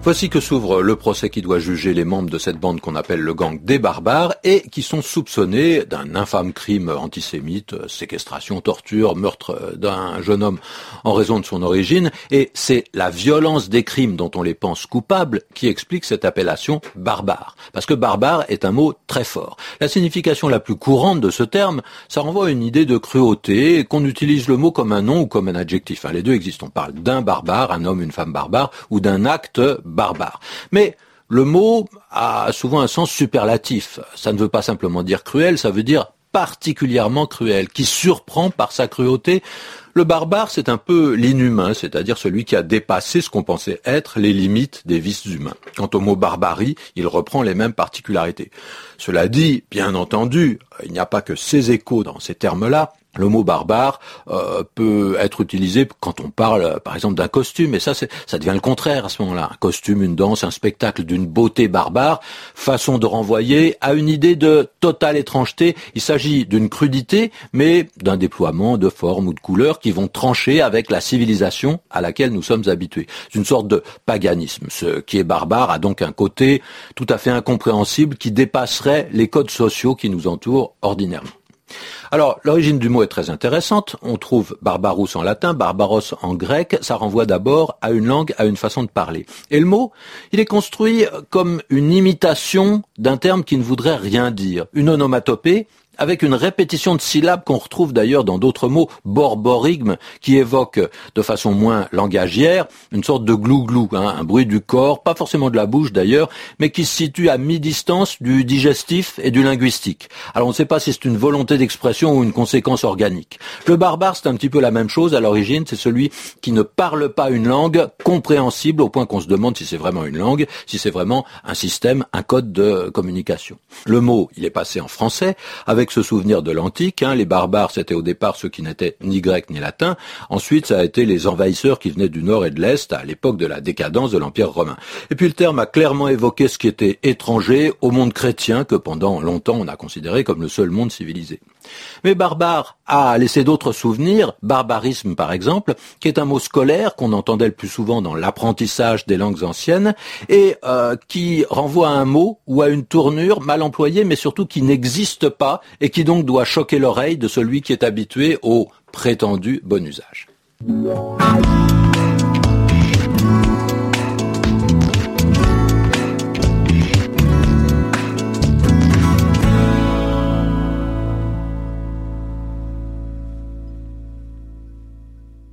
Voici que s'ouvre le procès qui doit juger les membres de cette bande qu'on appelle le gang des barbares et qui sont soupçonnés d'un infâme crime antisémite, séquestration, torture, meurtre d'un jeune homme en raison de son origine. Et c'est la violence des crimes dont on les pense coupables qui explique cette appellation barbare. Parce que barbare est un mot très fort. La signification la plus courante de ce terme, ça renvoie à une idée de cruauté, qu'on utilise le mot comme un nom ou comme un adjectif. les deux existent. On parle d'un barbare, un homme, une femme barbare, ou d'un acte. Mais le mot a souvent un sens superlatif. Ça ne veut pas simplement dire cruel, ça veut dire particulièrement cruel, qui surprend par sa cruauté. Le barbare, c'est un peu l'inhumain, c'est-à-dire celui qui a dépassé ce qu'on pensait être les limites des vices humains. Quant au mot barbarie, il reprend les mêmes particularités. Cela dit, bien entendu, il n'y a pas que ces échos dans ces termes-là, le mot barbare euh, peut être utilisé quand on parle, par exemple, d'un costume, et ça, ça devient le contraire à ce moment-là. Un costume, une danse, un spectacle d'une beauté barbare, façon de renvoyer à une idée de totale étrangeté. Il s'agit d'une crudité, mais d'un déploiement de formes ou de couleurs qui vont trancher avec la civilisation à laquelle nous sommes habitués. C'est une sorte de paganisme. Ce qui est barbare a donc un côté tout à fait incompréhensible qui dépasserait les codes sociaux qui nous entourent ordinairement. Alors, l'origine du mot est très intéressante. On trouve barbarus en latin, barbaros en grec. Ça renvoie d'abord à une langue, à une façon de parler. Et le mot, il est construit comme une imitation d'un terme qui ne voudrait rien dire. Une onomatopée avec une répétition de syllabes qu'on retrouve d'ailleurs dans d'autres mots, borborigme, qui évoque de façon moins langagière une sorte de glou-glou, hein, un bruit du corps, pas forcément de la bouche d'ailleurs, mais qui se situe à mi-distance du digestif et du linguistique. Alors on ne sait pas si c'est une volonté d'expression ou une conséquence organique. Le barbare, c'est un petit peu la même chose à l'origine, c'est celui qui ne parle pas une langue compréhensible au point qu'on se demande si c'est vraiment une langue, si c'est vraiment un système, un code de communication. Le mot, il est passé en français avec ce souvenir de l'antique. Hein, les barbares, c'était au départ ceux qui n'étaient ni grecs ni latins. Ensuite, ça a été les envahisseurs qui venaient du nord et de l'est à l'époque de la décadence de l'Empire romain. Et puis le terme a clairement évoqué ce qui était étranger au monde chrétien que pendant longtemps on a considéré comme le seul monde civilisé. Mais barbare a laissé d'autres souvenirs, barbarisme par exemple, qui est un mot scolaire qu'on entendait le plus souvent dans l'apprentissage des langues anciennes et euh, qui renvoie à un mot ou à une tournure mal employée mais surtout qui n'existe pas et qui donc doit choquer l'oreille de celui qui est habitué au prétendu bon usage.